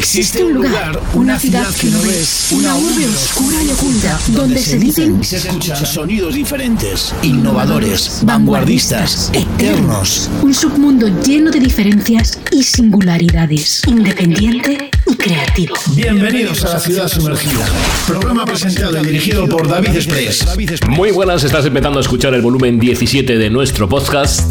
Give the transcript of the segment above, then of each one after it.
Existe un lugar, una ciudad que no ves, una urbe oscura y oculta, donde se dicen y se escuchan sonidos diferentes, innovadores, vanguardistas, eternos. Un submundo lleno de diferencias y singularidades, independiente y creativo. Bienvenidos a la ciudad sumergida. Programa presentado y dirigido por David Express. Muy buenas, estás empezando a escuchar el volumen 17 de nuestro podcast.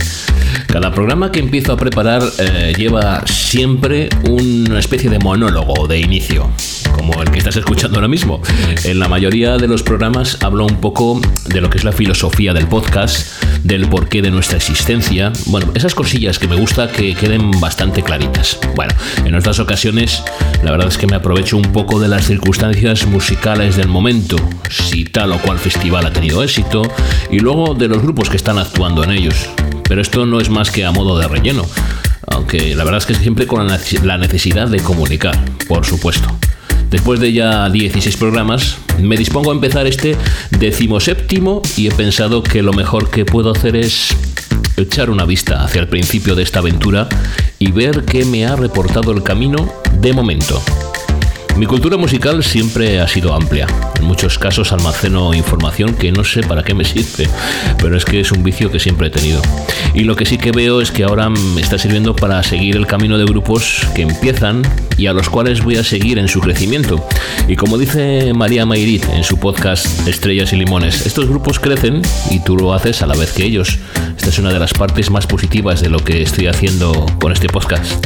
Cada programa que empiezo a preparar eh, lleva siempre una especie de monólogo de inicio, como el que estás escuchando ahora mismo. En la mayoría de los programas hablo un poco de lo que es la filosofía del podcast, del porqué de nuestra existencia. Bueno, esas cosillas que me gusta que queden bastante claritas. Bueno, en otras ocasiones la verdad es que me aprovecho un poco de las circunstancias musicales del momento, si tal o cual festival ha tenido éxito, y luego de los grupos que están actuando en ellos pero esto no es más que a modo de relleno, aunque la verdad es que siempre con la necesidad de comunicar, por supuesto. Después de ya 16 programas, me dispongo a empezar este decimoséptimo y he pensado que lo mejor que puedo hacer es echar una vista hacia el principio de esta aventura y ver qué me ha reportado el camino de momento. Mi cultura musical siempre ha sido amplia. En muchos casos almaceno información que no sé para qué me sirve, pero es que es un vicio que siempre he tenido. Y lo que sí que veo es que ahora me está sirviendo para seguir el camino de grupos que empiezan y a los cuales voy a seguir en su crecimiento. Y como dice María Mayrit en su podcast Estrellas y Limones, estos grupos crecen y tú lo haces a la vez que ellos. Esta es una de las partes más positivas de lo que estoy haciendo con este podcast.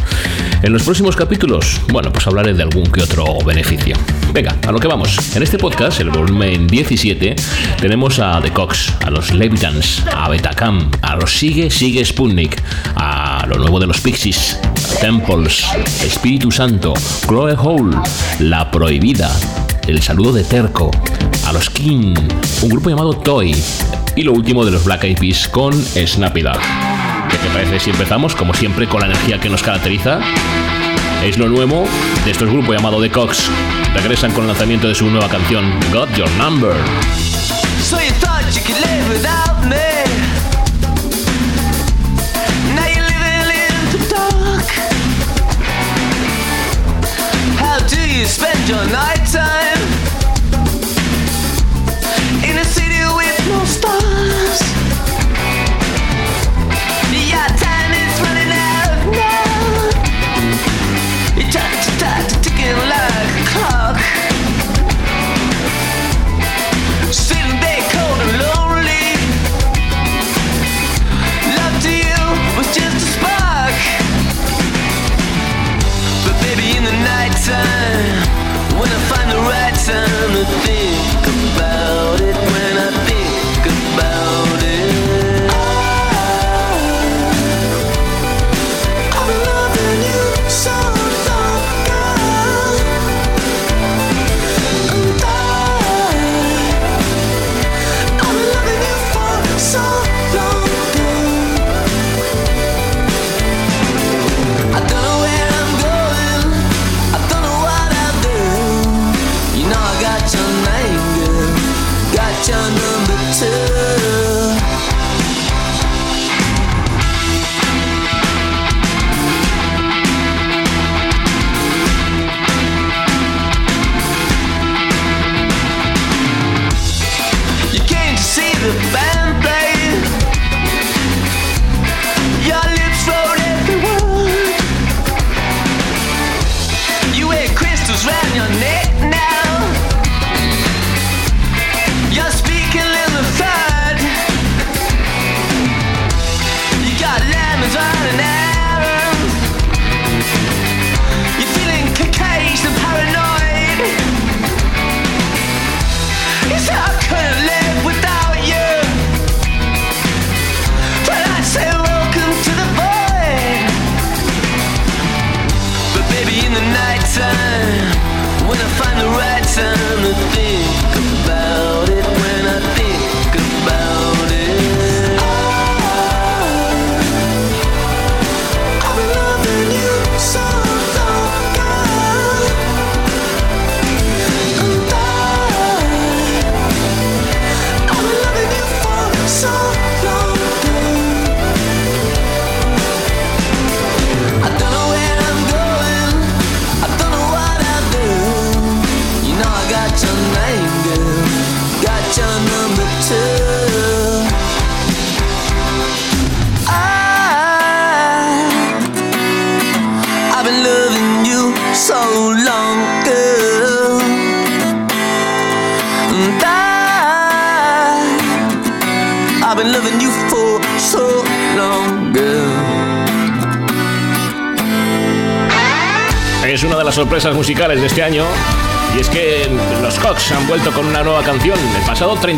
En los próximos capítulos, bueno, pues hablaré de algún que otro beneficio. Venga, a lo que vamos. En este podcast, el volumen 17, tenemos a The Cox, a los Levitans, a Betacam, a los Sigue Sigue Sputnik, a lo nuevo de los Pixies, Temples, Espíritu Santo, Chloe Hole, La Prohibida, El Saludo de Terco, a los King, un grupo llamado Toy, y lo último de los Black Eyed Peas con Dog. ¿Qué te parece si empezamos, como siempre, con la energía que nos caracteriza? Es lo nuevo de estos grupos llamado The Cox. Regresan con el lanzamiento de su nueva canción, Got Your Number. So you thought you could live without me. Now you're living in the dark. How do you spend your night time?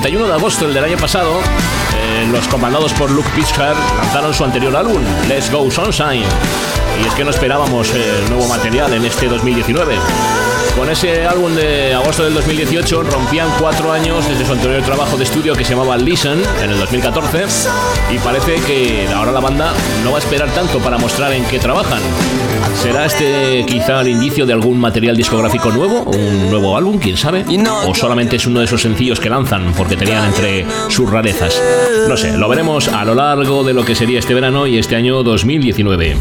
31 de agosto, el del año pasado, eh, los comandados por Luke Pitchard lanzaron su anterior álbum, Let's Go Sunshine. Y es que no esperábamos eh, nuevo material en este 2019. Con ese álbum de agosto del 2018 rompían cuatro años desde su anterior trabajo de estudio que se llamaba Listen en el 2014 y parece que ahora la banda no va a esperar tanto para mostrar en qué trabajan. ¿Será este quizá el indicio de algún material discográfico nuevo? ¿Un nuevo álbum? ¿Quién sabe? ¿O solamente es uno de esos sencillos que lanzan porque tenían entre sus rarezas? No sé, lo veremos a lo largo de lo que sería este verano y este año 2019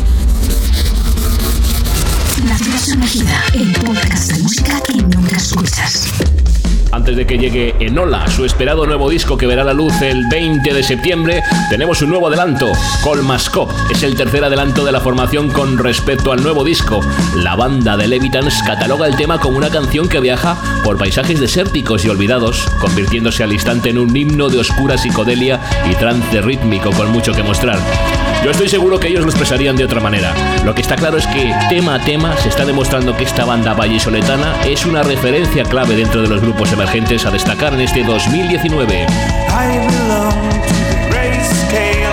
Antes de que llegue Enola, su esperado nuevo disco que verá la luz el 20 de septiembre, tenemos un nuevo adelanto. Colmascop es el tercer adelanto de la formación con respecto al nuevo disco. La banda de Levitans cataloga el tema como una canción que viaja por paisajes desérticos y olvidados, convirtiéndose al instante en un himno de oscura psicodelia y trance rítmico con mucho que mostrar. Yo estoy seguro que ellos lo expresarían de otra manera. Lo que está claro es que tema a tema se está demostrando que esta banda vallisoletana es una referencia clave dentro de los grupos emergentes a destacar en este 2019. es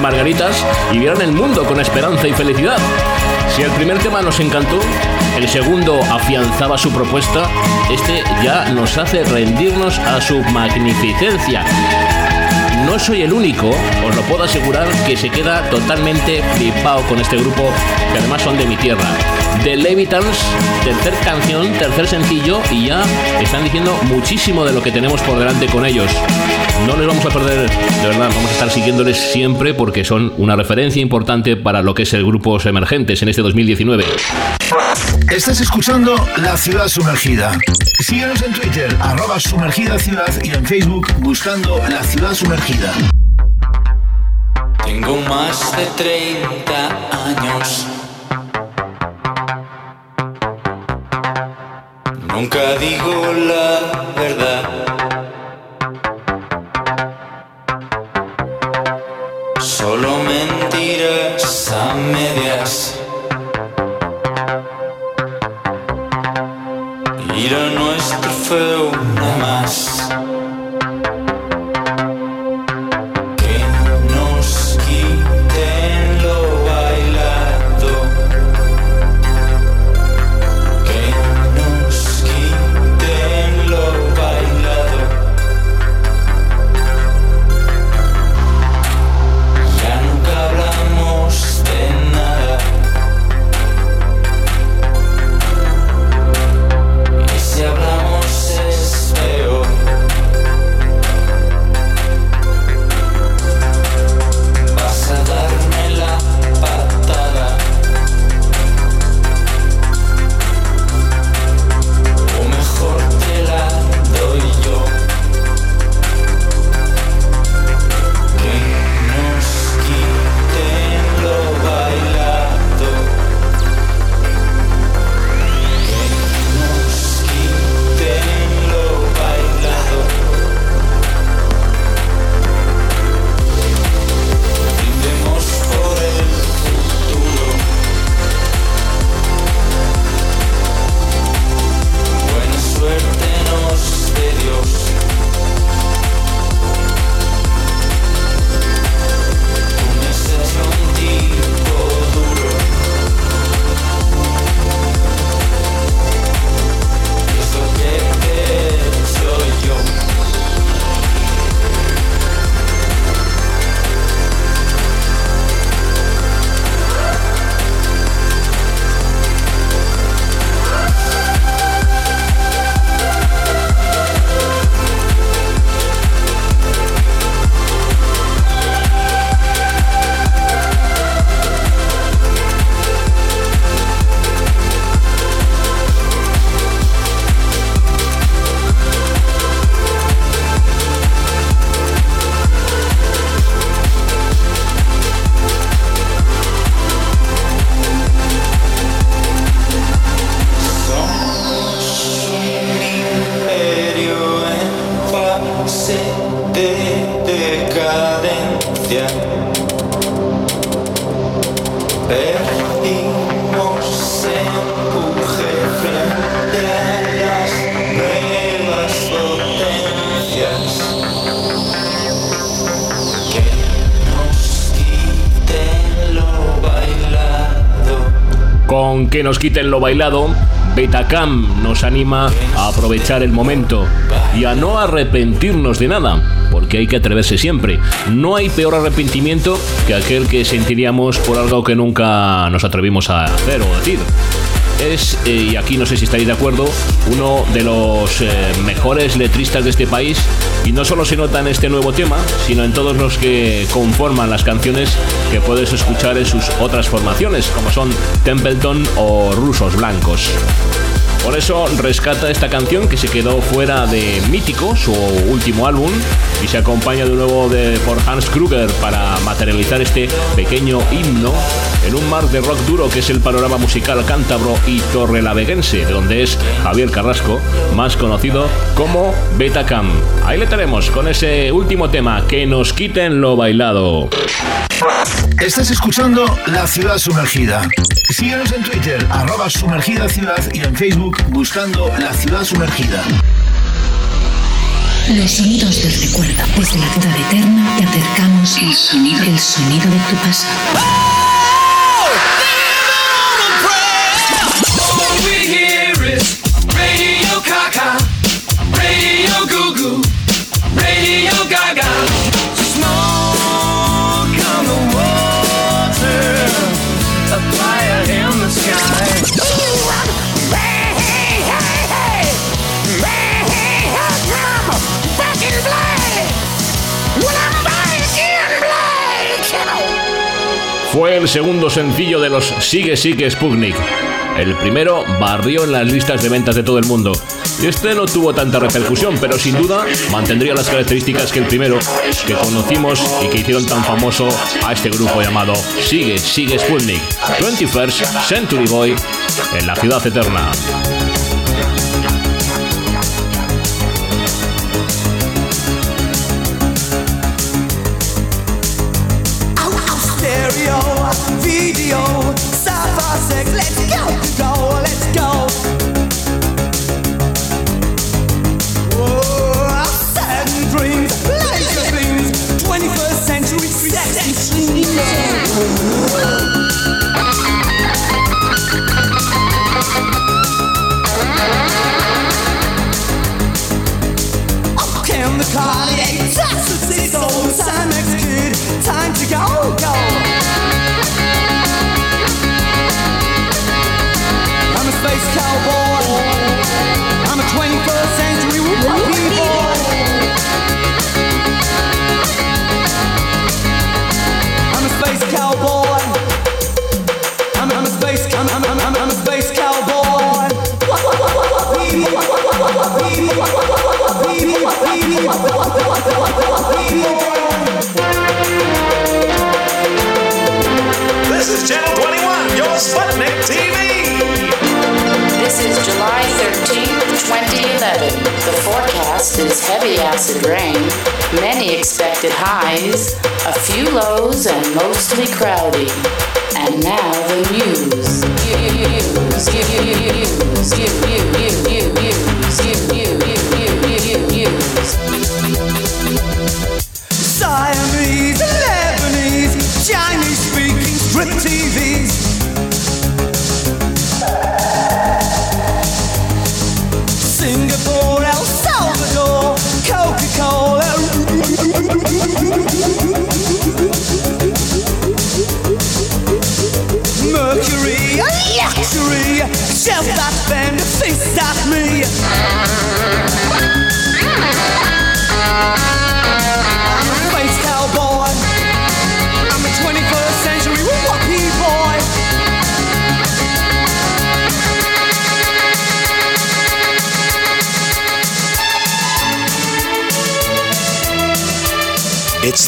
margaritas y vieran el mundo con esperanza y felicidad. Si el primer tema nos encantó, el segundo afianzaba su propuesta, este ya nos hace rendirnos a su magnificencia no soy el único, os lo puedo asegurar, que se queda totalmente flipado con este grupo, que además son de mi tierra. The Levitans, tercer canción, tercer sencillo, y ya están diciendo muchísimo de lo que tenemos por delante con ellos. No les vamos a perder, de verdad, vamos a estar siguiéndoles siempre porque son una referencia importante para lo que es el grupo emergentes en este 2019. Estás escuchando La Ciudad Sumergida. Síguenos en Twitter, arroba sumergida ciudad y en Facebook buscando La Ciudad Sumergida. Tengo más de 30 años. Nunca digo la verdad. Nos quiten lo bailado, Betacam nos anima a aprovechar el momento y a no arrepentirnos de nada, porque hay que atreverse siempre. No hay peor arrepentimiento que aquel que sentiríamos por algo que nunca nos atrevimos a hacer o decir. Es, eh, y aquí no sé si estáis de acuerdo, uno de los eh, mejores letristas de este país y no solo se nota en este nuevo tema, sino en todos los que conforman las canciones que puedes escuchar en sus otras formaciones, como son Templeton o Rusos Blancos. Por eso rescata esta canción que se quedó fuera de Mítico, su último álbum, y se acompaña de nuevo de, por Hans Kruger para materializar este pequeño himno en un mar de rock duro que es el panorama musical cántabro y torrelaveguense, de donde es Javier Carrasco, más conocido como Betacam. Ahí le tenemos con ese último tema, que nos quiten lo bailado. Estás escuchando La Ciudad Sumergida. Síguenos en Twitter, arroba sumergida ciudad y en Facebook buscando La Ciudad Sumergida. Los sonidos del recuerdo. Desde la ciudad eterna te acercamos el sonido, el sonido de tu pasado. El segundo sencillo de los Sigue Sigue Sputnik. El primero barrió en las listas de ventas de todo el mundo. Este no tuvo tanta repercusión, pero sin duda mantendría las características que el primero, que conocimos y que hicieron tan famoso a este grupo llamado Sigue Sigue Sputnik. 21st Century Boy en la ciudad eterna. Sex, let's go, go, forecast is heavy acid rain, many expected highs, a few lows, and mostly cloudy. And now the news.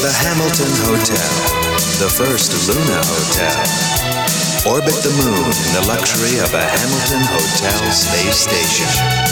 The Hamilton Hotel, the first Luna Hotel. Orbit the moon in the luxury of a Hamilton Hotel space station.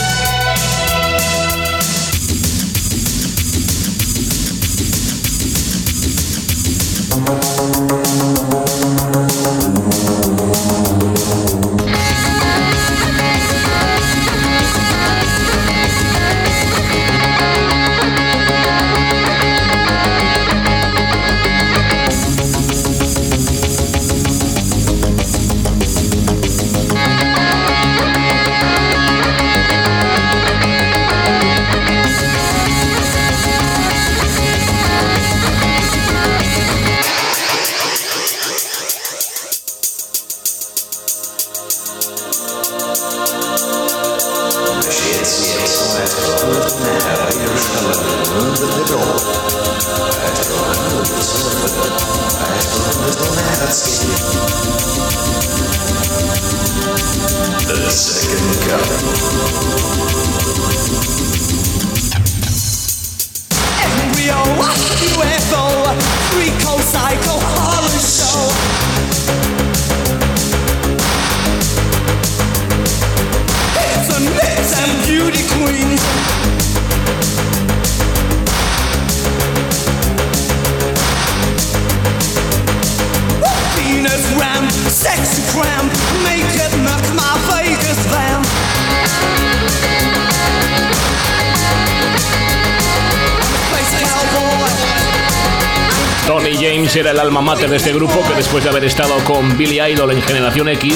Grupo que después de haber estado con Billy Idol en Generación X,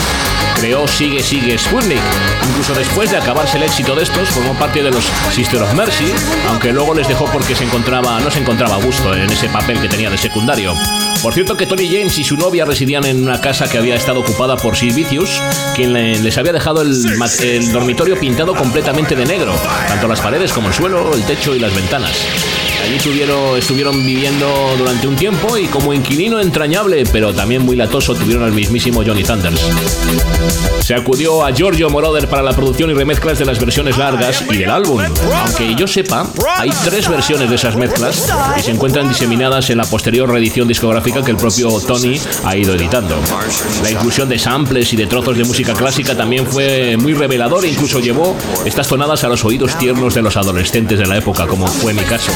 creó Sigue Sigue Sputnik. Incluso después de acabarse el éxito de estos, formó parte de los Sister of Mercy, aunque luego les dejó porque se encontraba, no se encontraba a gusto en ese papel que tenía de secundario. Por cierto que Tony James y su novia residían en una casa que había estado ocupada por Sid quien le- les había dejado el, el dormitorio pintado completamente de negro, tanto las paredes como el suelo, el techo y las ventanas. Allí tuvieron, estuvieron viviendo durante un tiempo y como inquilino entrañable, pero también muy latoso, tuvieron al mismísimo Johnny Thunders. Se acudió a Giorgio Moroder para la producción y remezclas de las versiones largas y del álbum. Aunque yo sepa, hay tres versiones de esas mezclas y se encuentran diseminadas en la posterior reedición discográfica que el propio Tony ha ido editando. La inclusión de samples y de trozos de música clásica también fue muy revelador e incluso llevó estas tonadas a los oídos tiernos de los adolescentes de la época, como fue mi caso.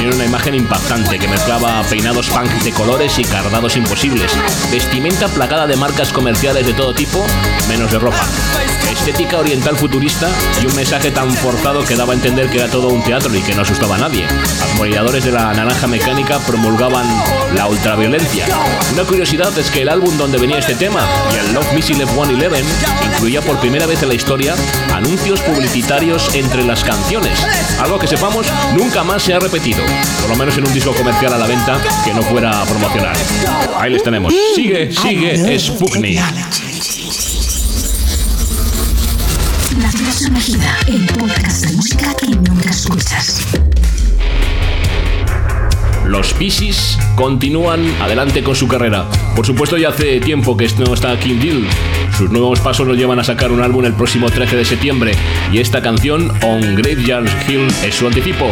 Tenían una imagen impactante que mezclaba peinados punk de colores y cardados imposibles, vestimenta plagada de marcas comerciales de todo tipo, menos de ropa, estética oriental futurista y un mensaje tan forzado que daba a entender que era todo un teatro y que no asustaba a nadie. Admiradores de la naranja mecánica promulgaban la ultraviolencia. Una curiosidad es que el álbum donde venía este tema, y el Love Missile F-111, incluía por primera vez en la historia anuncios publicitarios entre las canciones, algo que sepamos nunca más se ha repetido, por lo menos en un disco comercial a la venta que no fuera a promocionar. Ahí les tenemos. Sigue, sigue, Sputnik. La ciudad sumergida, el podcast de música que nunca escuchas. Los Pixies continúan adelante con su carrera. Por supuesto, ya hace tiempo que no está King Deal. Sus nuevos pasos nos llevan a sacar un álbum el próximo 13 de septiembre. Y esta canción, On Graveyard Hill, es su anticipo.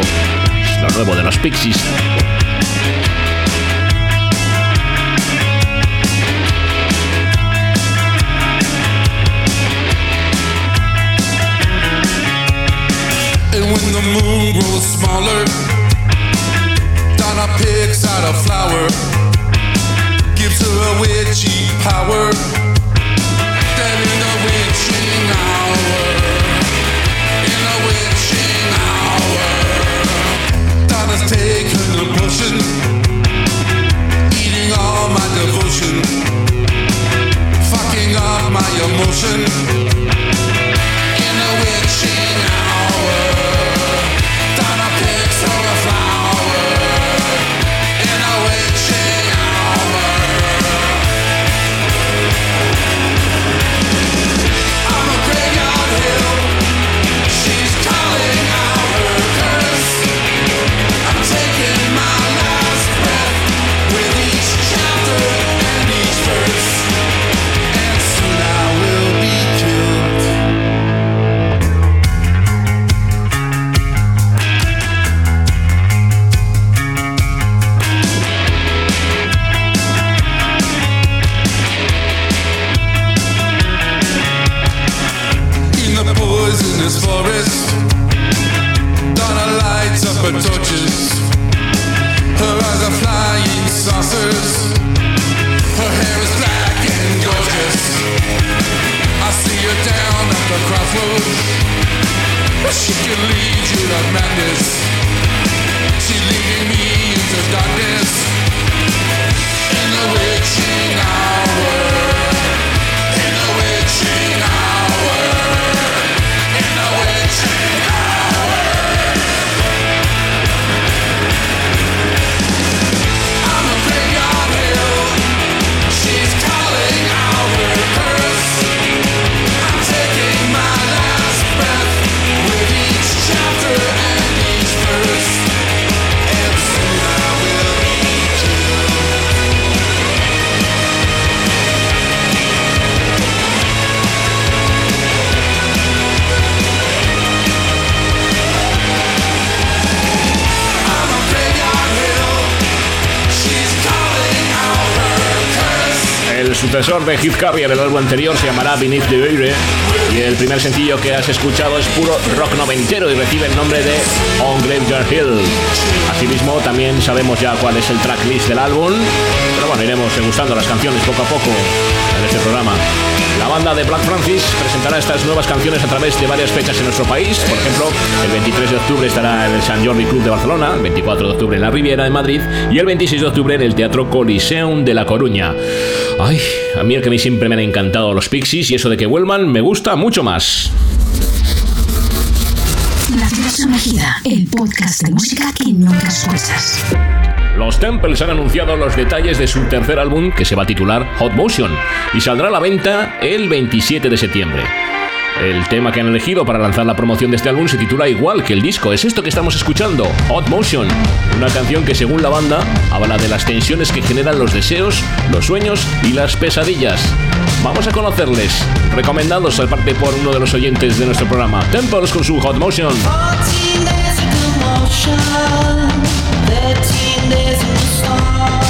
Lo nuevo de los Pixies. And when the moon grows smaller, Donna picks out a flower, gives her a witchy power. Sucesor de Heath Carrier, el álbum anterior, se llamará Beneath the Veil y el primer sencillo que has escuchado es puro rock noventero y recibe el nombre de On Graveyard Hill. Asimismo, también sabemos ya cuál es el tracklist del álbum, pero bueno, iremos degustando las canciones poco a poco en este programa. La banda de Black Francis presentará estas nuevas canciones a través de varias fechas en nuestro país. Por ejemplo, el 23 de octubre estará en el San Jordi Club de Barcelona, el 24 de octubre en la Riviera de Madrid y el 26 de octubre en el Teatro Coliseum de La Coruña. Ay, a mí el que a mí siempre me han encantado los Pixies y eso de que vuelvan me gusta mucho más. La Ciudad Sumergida, el podcast de música que nunca escuchas. Los Temples han anunciado los detalles de su tercer álbum que se va a titular Hot Motion y saldrá a la venta el 27 de septiembre. El tema que han elegido para lanzar la promoción de este álbum se titula igual que el disco, es esto que estamos escuchando, Hot Motion, una canción que según la banda habla de las tensiones que generan los deseos, los sueños y las pesadillas. Vamos a conocerles, recomendados al parte por uno de los oyentes de nuestro programa, Temples con su Hot Motion. 14 days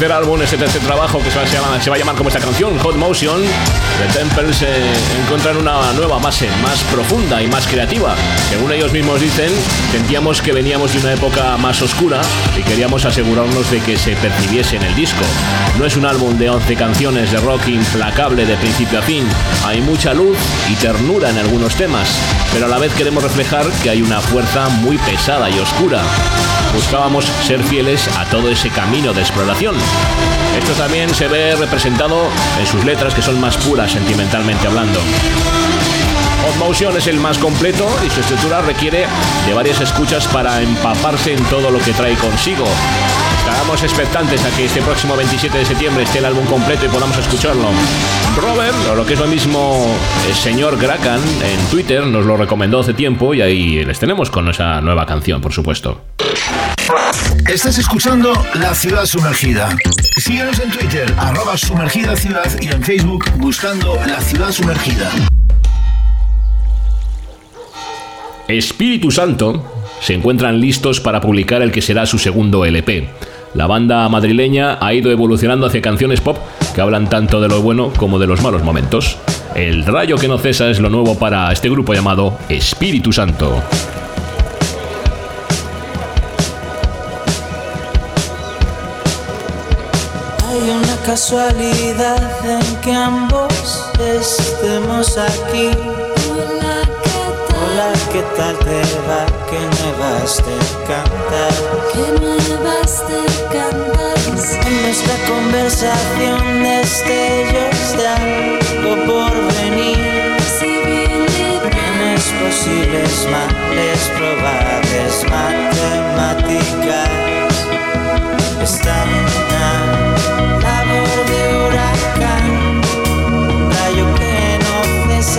tercer álbum, este tercer trabajo que se va, se llama- se va a llamar como esta canción, Hot Motion, The Temples eh, una nueva base más profunda y más creativa. Según ellos mismos dicen, sentíamos que veníamos de una época más oscura y queríamos asegurarnos de que se percibiese en el disco. No es un álbum de 11 canciones de rock implacable de principio a fin. Hay mucha luz y ternura en algunos temas, pero a la vez queremos reflejar que hay una fuerza muy pesada y oscura. Buscábamos ser fieles a todo ese camino de exploración. Esto también se ve representado en sus letras que son más puras sentimentalmente hablando. Hot Motion es el más completo y su estructura requiere de varias escuchas para empaparse en todo lo que trae consigo. Estaremos expectantes a que este próximo 27 de septiembre esté el álbum completo y podamos escucharlo. Robert, o lo que es lo mismo, el señor Grakan en Twitter nos lo recomendó hace tiempo y ahí les tenemos con esa nueva canción, por supuesto. Estás escuchando La Ciudad Sumergida. Síguenos en Twitter, arroba sumergida ciudad y en Facebook buscando La Ciudad Sumergida. Espíritu Santo se encuentran listos para publicar el que será su segundo LP. La banda madrileña ha ido evolucionando hacia canciones pop que hablan tanto de lo bueno como de los malos momentos. El rayo que no cesa es lo nuevo para este grupo llamado Espíritu Santo. Casualidad en que ambos estemos aquí. Hola, ¿qué tal te va? Que me vas de cantar. Que me vas de cantar. En nuestra conversación destellos de algo por venir. Bienes posibles, males probables, matemáticas están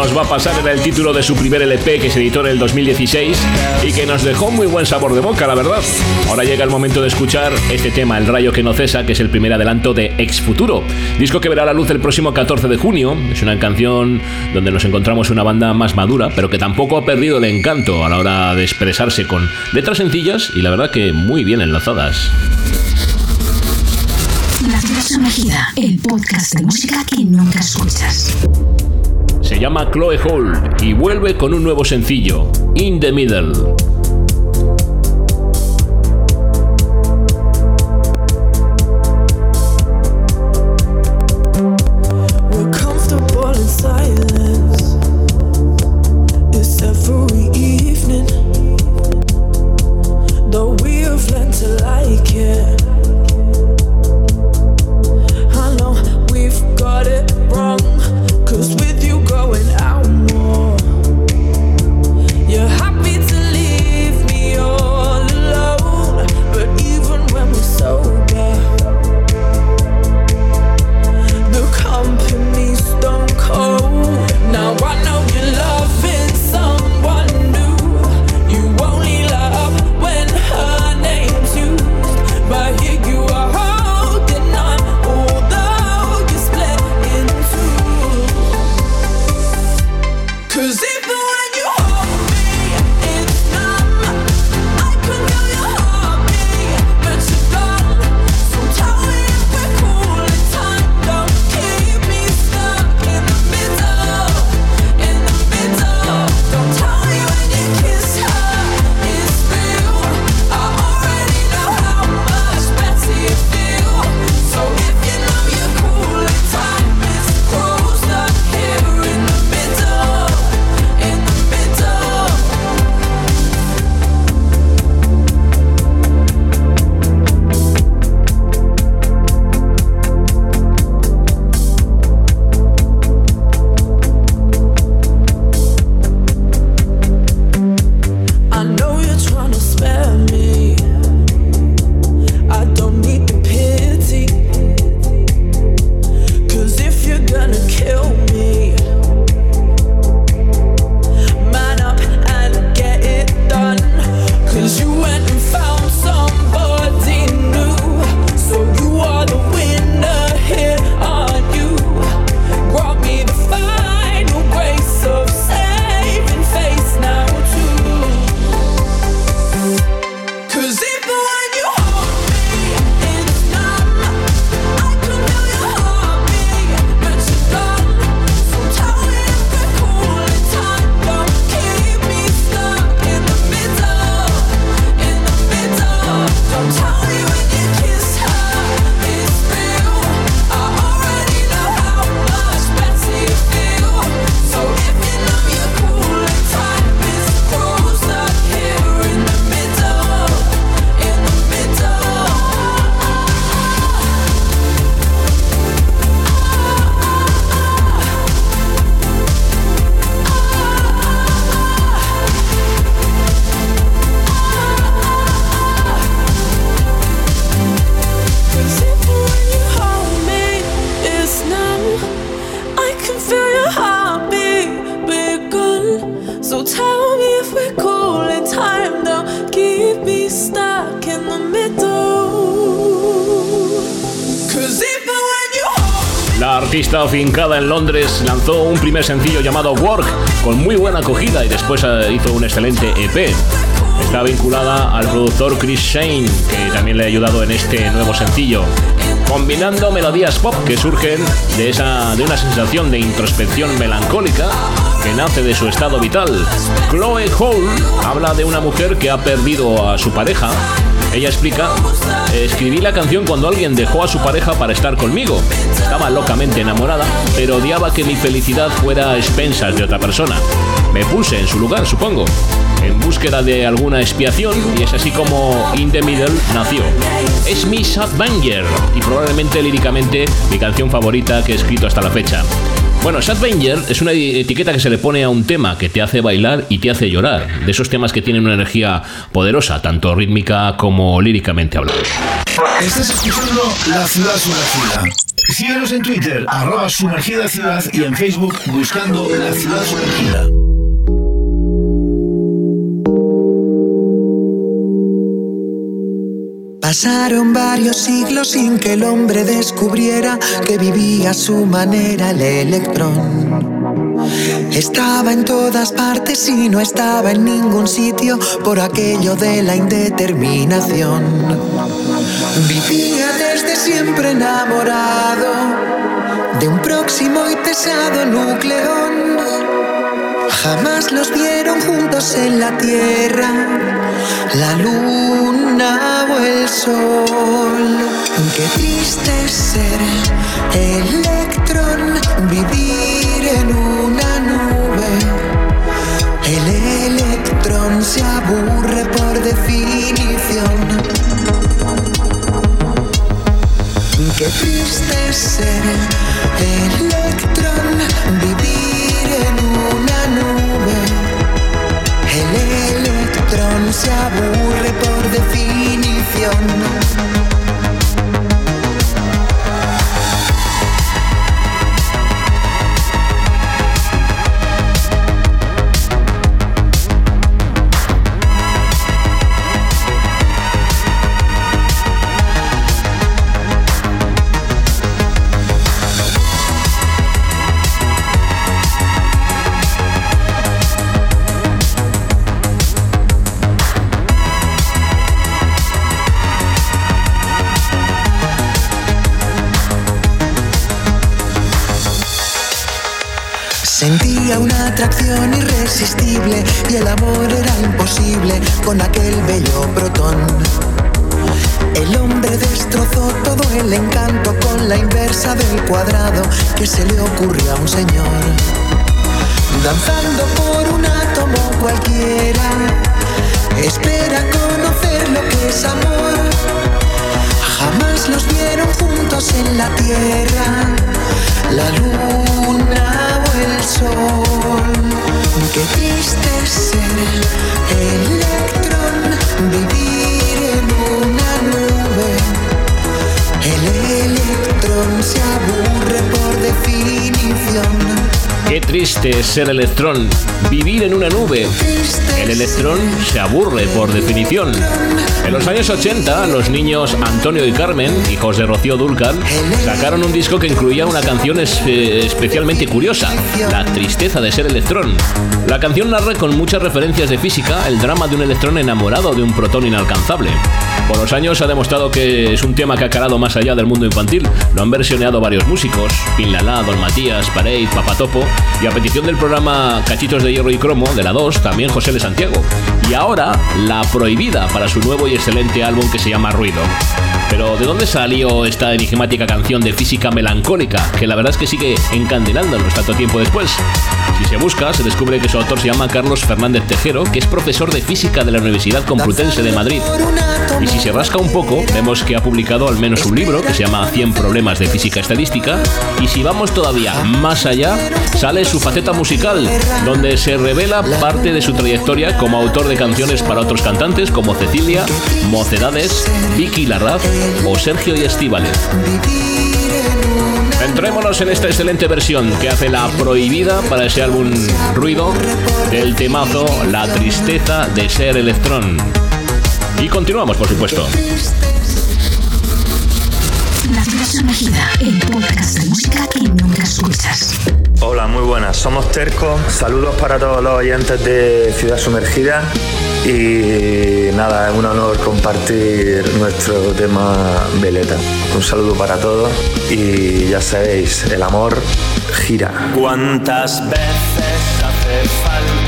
nos va a pasar era el título de su primer LP que se editó en el 2016 y que nos dejó muy buen sabor de boca, la verdad. Ahora llega el momento de escuchar este tema, El Rayo que no cesa, que es el primer adelanto de Ex Futuro, disco que verá la luz el próximo 14 de junio. Es una canción donde nos encontramos una banda más madura, pero que tampoco ha perdido el encanto a la hora de expresarse con letras sencillas y la verdad que muy bien enlazadas. La Ciudad Sumergida, el podcast de música que nunca escuchas. Se llama Chloe Hall y vuelve con un nuevo sencillo, In the Middle. Afincada en Londres lanzó un primer sencillo llamado Work con muy buena acogida y después eh, hizo un excelente EP. Está vinculada al productor Chris Shane, que también le ha ayudado en este nuevo sencillo, combinando melodías pop que surgen de, esa, de una sensación de introspección melancólica que nace de su estado vital. Chloe Hall habla de una mujer que ha perdido a su pareja. Ella explica, escribí la canción cuando alguien dejó a su pareja para estar conmigo. Estaba locamente enamorada, pero odiaba que mi felicidad fuera a expensas de otra persona. Me puse en su lugar, supongo, en búsqueda de alguna expiación y es así como In the Middle nació. Es mi Sad y probablemente líricamente mi canción favorita que he escrito hasta la fecha. Bueno, Sad es una etiqueta que se le pone a un tema que te hace bailar y te hace llorar. De esos temas que tienen una energía poderosa, tanto rítmica como líricamente hablando. Estás escuchando La Ciudad Sumergida. Síguenos en Twitter, arroba sumergida ciudad y en Facebook buscando La Ciudad Sumergida. Pasaron varios siglos sin que el hombre descubriera que vivía a su manera el electrón. Estaba en todas partes y no estaba en ningún sitio por aquello de la indeterminación. Vivía desde siempre enamorado de un próximo y pesado nucleón. Jamás los vieron juntos en la Tierra, la luna o el sol. Qué triste ser electrón, vivir en una nube. El electrón se aburre por definición. Qué triste ser electrón, vivir en una nube. El electrón se aburre por definición. Con aquel bello protón. El hombre destrozó todo el encanto con la inversa del cuadrado que se le ocurrió a un señor. Danzando por un átomo cualquiera, espera conocer lo que es amor. Jamás los vieron juntos en la tierra, la luna o el sol. Qué triste ser electrón, vivir triste ser electrón, vivir en una nube. El electrón se aburre por definición. En los años 80, los niños Antonio y Carmen, hijos de Rocío Dúrcal, sacaron un disco que incluía una canción es- especialmente curiosa, La tristeza de ser electrón. La canción narra con muchas referencias de física el drama de un electrón enamorado de un protón inalcanzable. Con los años ha demostrado que es un tema que ha calado más allá del mundo infantil. Lo han versioneado varios músicos, Pin Lala, Don Matías, Parade, Papatopo, y a petición del programa Cachitos de Hierro y Cromo de la 2, también José de Santiago. Y ahora, La Prohibida para su nuevo y excelente álbum que se llama Ruido. Pero ¿de dónde salió esta enigmática canción de física melancólica que la verdad es que sigue encandilándonos tanto tiempo después? Si se busca, se descubre que su autor se llama Carlos Fernández Tejero, que es profesor de física de la Universidad Complutense de Madrid. Y si se rasca un poco, vemos que ha publicado al menos un libro que se llama 100 problemas de física estadística. Y si vamos todavía más allá, sale su faceta musical, donde se revela parte de su trayectoria como autor de canciones para otros cantantes como Cecilia, Mocedades, Vicky Larraz o Sergio y Estíbaliz. Entrémonos en esta excelente versión que hace la prohibida para ese álbum Ruido del temazo La tristeza de ser electrón. Y continuamos, por supuesto. La vida sumergida, el podcast de música que nunca escuchas. Hola, muy buenas. Somos Terco. Saludos para todos los oyentes de Ciudad Sumergida. Y nada, es un honor compartir nuestro tema Veleta. Un saludo para todos y ya sabéis, el amor gira. ¿Cuántas veces hace falta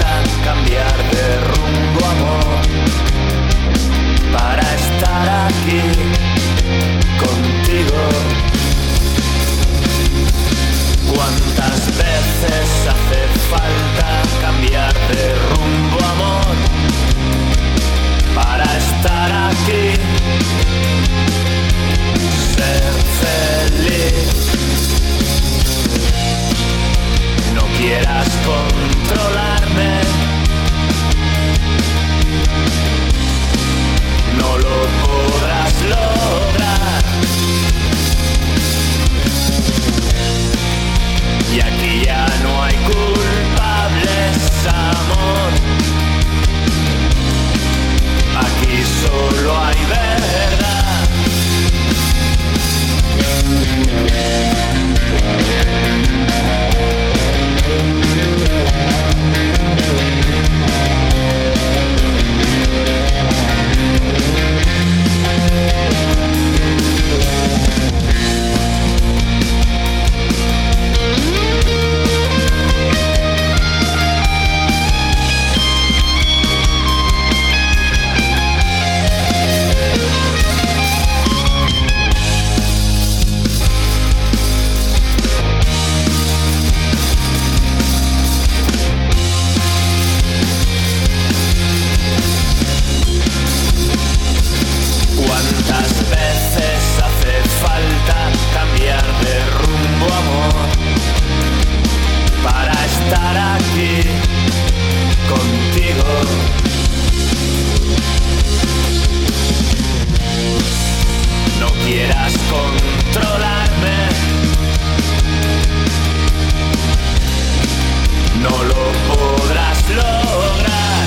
no lo podrás lograr.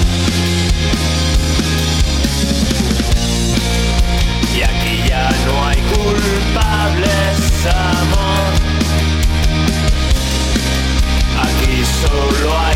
Y aquí ya no hay culpables, amor. Aquí solo hay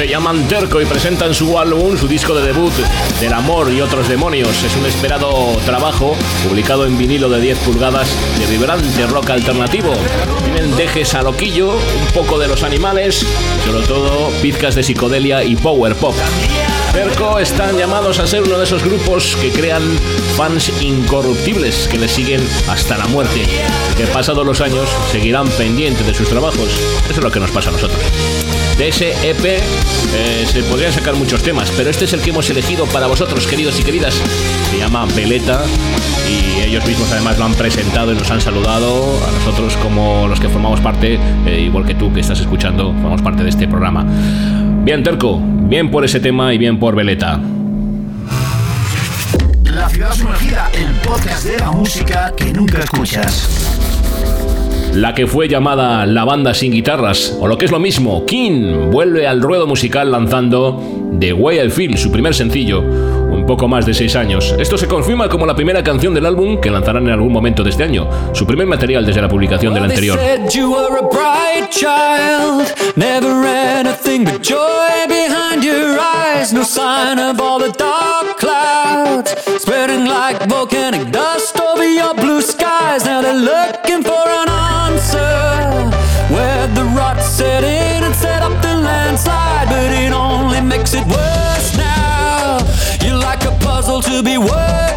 Se llaman Terco y presentan su álbum, su disco de debut, Del amor y otros demonios. Es un esperado trabajo publicado en vinilo de 10 pulgadas de vibrante rock alternativo. Tienen dejes a loquillo, un poco de los animales, sobre todo pizcas de psicodelia y power pop. Terco están llamados a ser uno de esos grupos que crean fans incorruptibles que les siguen hasta la muerte, que pasados los años seguirán pendientes de sus trabajos. Eso es lo que nos pasa a nosotros. De ese EP eh, se podrían sacar muchos temas, pero este es el que hemos elegido para vosotros, queridos y queridas. Se llama Veleta y ellos mismos además lo han presentado y nos han saludado a nosotros como los que formamos parte, eh, igual que tú que estás escuchando, formamos parte de este programa. Bien, Terco, bien por ese tema y bien por Veleta. La ciudad sumergida, el podcast de la música que nunca escuchas. La que fue llamada La Banda Sin Guitarras, o lo que es lo mismo, King vuelve al ruedo musical lanzando The Way I Feel, su primer sencillo, un poco más de seis años. Esto se confirma como la primera canción del álbum que lanzarán en algún momento de este año, su primer material desde la publicación del anterior. where the rot set in and set up the landslide, but it only makes it worse to be worked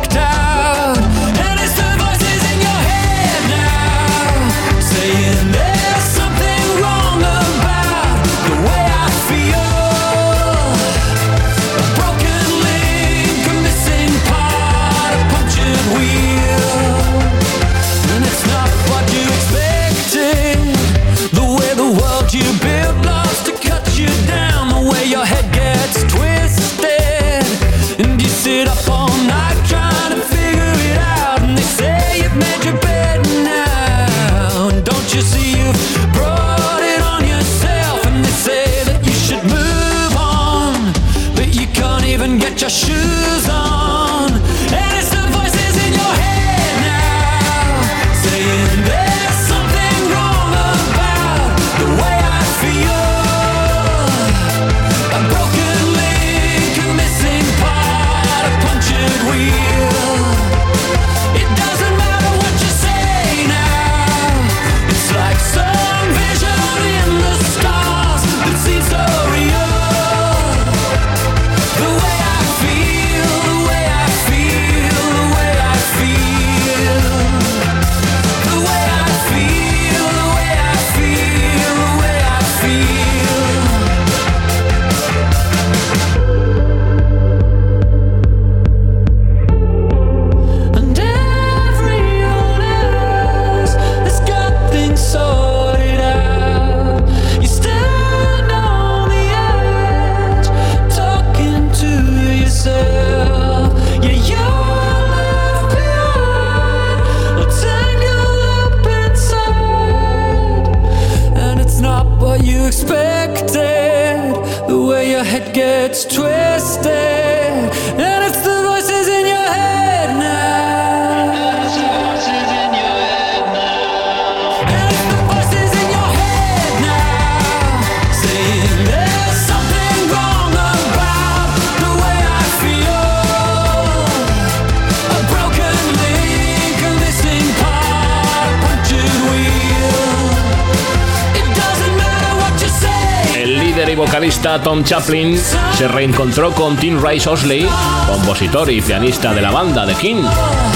vocalista Tom Chaplin se reencontró con Tim Rice Osley, compositor y pianista de la banda de King,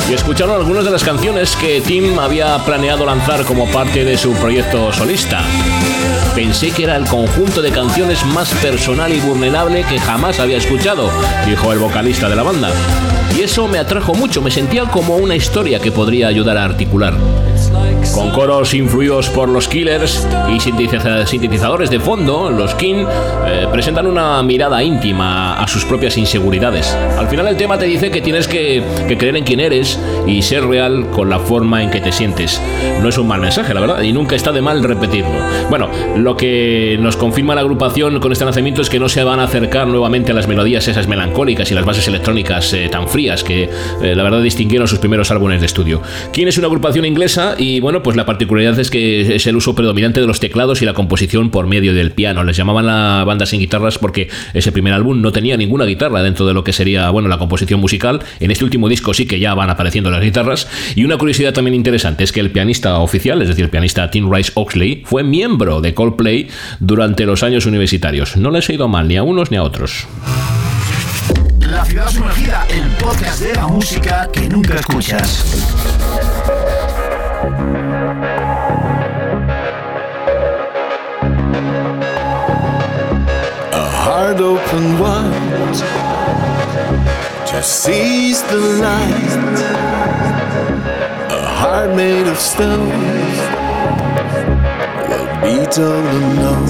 y escucharon algunas de las canciones que Tim había planeado lanzar como parte de su proyecto solista. Pensé que era el conjunto de canciones más personal y vulnerable que jamás había escuchado, dijo el vocalista de la banda. Y eso me atrajo mucho, me sentía como una historia que podría ayudar a articular. Con coros influidos por los Killers y sintetiza- sintetizadores de fondo, los King eh, presentan una mirada íntima a sus propias inseguridades. Al final el tema te dice que tienes que, que creer en quién eres y ser real con la forma en que te sientes. No es un mal mensaje, la verdad, y nunca está de mal repetirlo. Bueno, lo que nos confirma la agrupación con este lanzamiento es que no se van a acercar nuevamente a las melodías esas melancólicas y las bases electrónicas eh, tan frías que eh, la verdad distinguieron sus primeros álbumes de estudio. King es una agrupación inglesa y bueno, pues la particularidad es que es el uso predominante de los teclados y la composición por medio del piano. Les llamaban la banda sin guitarras porque ese primer álbum no tenía ninguna guitarra dentro de lo que sería, bueno, la composición musical. En este último disco sí que ya van apareciendo las guitarras. Y una curiosidad también interesante es que el pianista oficial, es decir, el pianista Tim Rice Oxley, fue miembro de Coldplay durante los años universitarios. No les ha ido mal ni a unos ni a otros. La ciudad sumergida, el podcast de la música que nunca escuchas. A heart open wide to seize the light. A heart made of stone will beat all alone.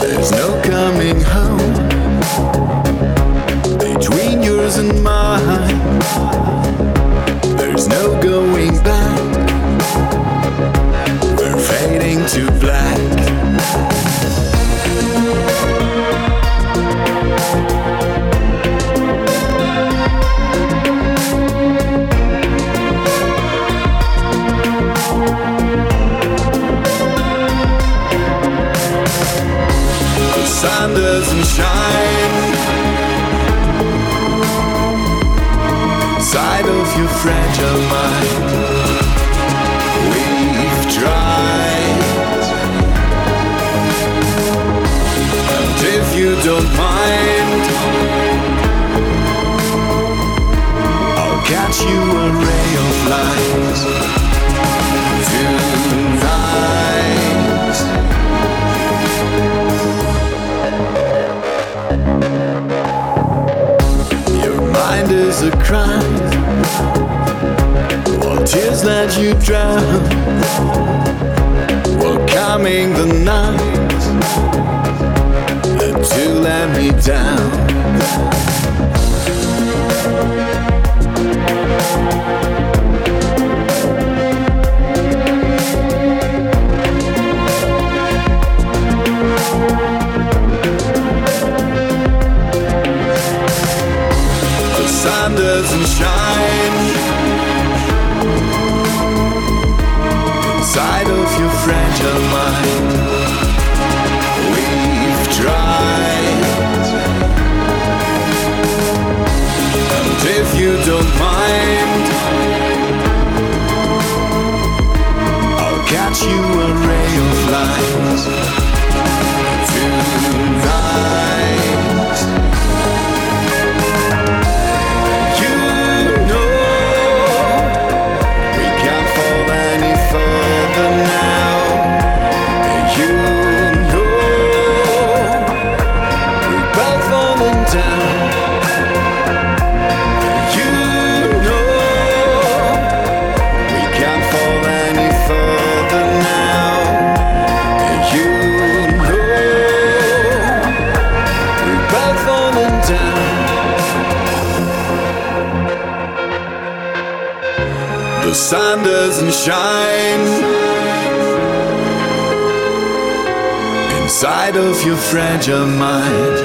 There's no coming home between yours and mine. There's no going back. Fragile mind We've tried. And if you don't mind I'll catch you a ray of light Mind is a crime. While tears let you drown. While coming the night you let me down. The doesn't shine inside of your fragile mind. We've tried, and if you don't mind, of your fragile mind.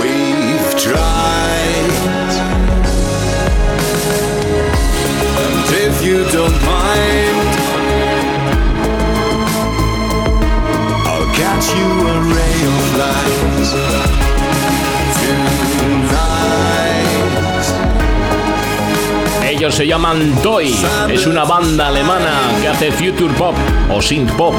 We've tried, and if you don't mind, I'll catch you a ray of light. Ellos se llaman Toy, es una banda alemana que hace future pop o synth pop.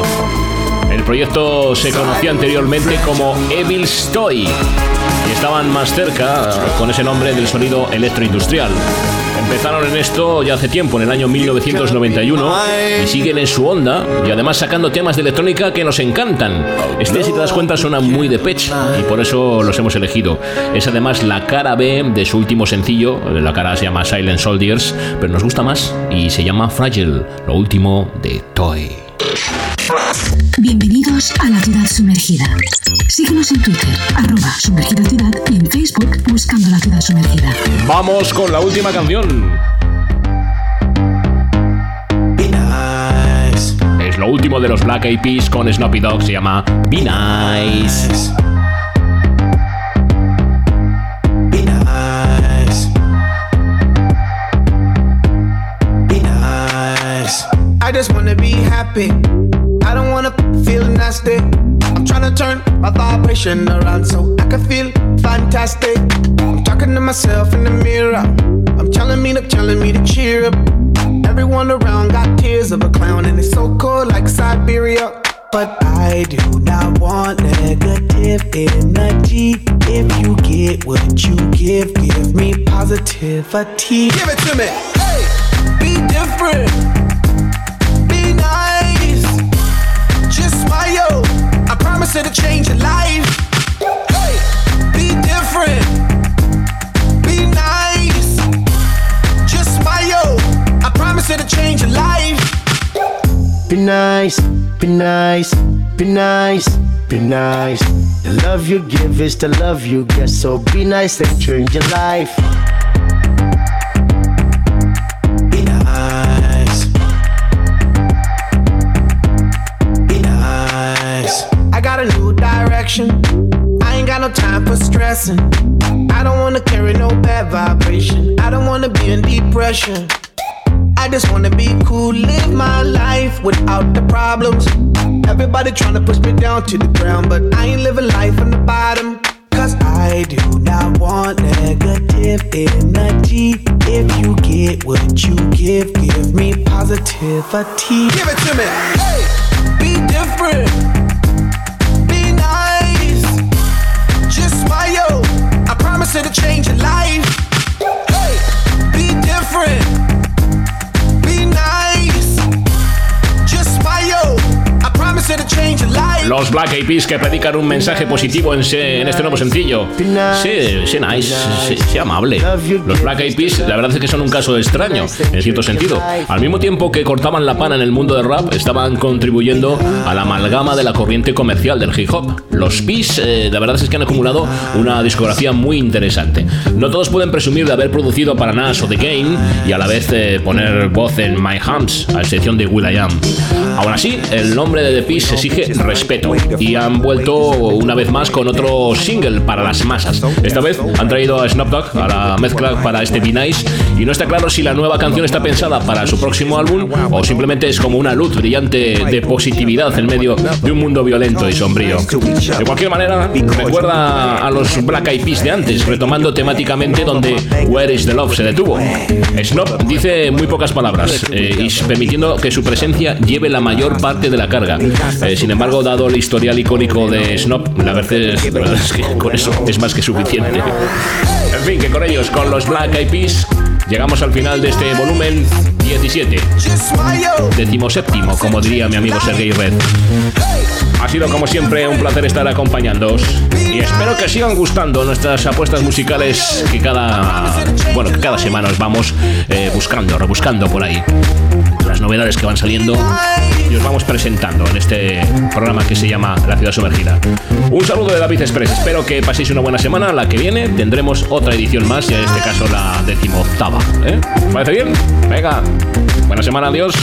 Proyecto se conocía anteriormente como Evil's Toy y estaban más cerca con ese nombre del sonido electroindustrial. Empezaron en esto ya hace tiempo, en el año 1991, y siguen en su onda y además sacando temas de electrónica que nos encantan. Este, si te das cuenta, suena muy de Pitch y por eso los hemos elegido. Es además la cara B de su último sencillo, la cara se llama Silent Soldiers, pero nos gusta más y se llama Fragile, lo último de Toy. Bienvenidos a la ciudad sumergida. Síguenos en Twitter, arroba sumergida ciudad y en Facebook buscando la ciudad sumergida. Vamos con la última canción. Es lo último de los Black Eyed Peas con Snoopy Dogg, se llama Be Nice. Be nice. Be nice. I just wanna be happy. I don't wanna feel nasty. I'm trying to turn my vibration around so I can feel fantastic. I'm talking to myself in the mirror. I'm telling me to telling me to cheer up. Everyone around got tears of a clown and it's so cold like Siberia. But I do not want negative energy. If you get what you give, give me positivity. Give it to me. Hey, be different. Be nice. Smile. I promise it'll change your life. Hey, be different. Be nice. Just smile. I promise it'll change your life. Be nice, be nice, be nice, be nice. The love you give is the love you get, so be nice and change your life. I ain't got no time for stressing. I don't wanna carry no bad vibration. I don't wanna be in depression. I just wanna be cool, live my life without the problems. Everybody tryna push me down to the ground, but I ain't living life on the bottom. Cause I do not want negative energy. If you get what you give, give me positivity. Give it to me. Hey, be different. Los Black Eyed Peas que predican un mensaje positivo en, se- en este nuevo sencillo. Sí, sí, nice, sí, amable. Los Black Eyed Peas, la verdad es que son un caso extraño, en cierto sentido. Al mismo tiempo que cortaban la pana en el mundo del rap, estaban contribuyendo a la amalgama de la corriente comercial del hip hop. Los Peas, eh, la verdad es que han acumulado una discografía muy interesante. No todos pueden presumir de haber producido para Nas o The Game y a la vez eh, poner voz en My Hands, a excepción de Will I Am. Aún así, el nombre de The Peas exige respeto y han vuelto una vez más con otro single para las masas. Esta vez han traído a Snoop Dogg a la mezcla para este Be Nice y no está claro si la nueva canción está pensada para su próximo álbum o simplemente es como una luz brillante de positividad en medio de un mundo violento y sombrío. De cualquier manera, recuerda a los Black Eyed Peas de antes, retomando temáticamente donde Where is the Love se detuvo. Snoop dice muy pocas palabras eh, y permitiendo que su presencia lleve la mayor parte de la carga. Eh, sin embargo, dado el historial icónico de Snoop, la verdad es, que con eso es más que suficiente. En fin, que con ellos, con los Black Eyed Peas, llegamos al final de este volumen 17. Decimoséptimo, como diría mi amigo Sergei Red. Ha sido como siempre un placer estar acompañándoos y espero que sigan gustando nuestras apuestas musicales que cada bueno que cada semana os vamos eh, buscando, rebuscando por ahí las novedades que van saliendo y os vamos presentando en este programa que se llama La Ciudad Sumergida. Un saludo de David Express, espero que paséis una buena semana. La que viene tendremos otra edición más y en este caso la decimoctava. ¿eh? ¿Parece bien? Venga, buena semana, adiós.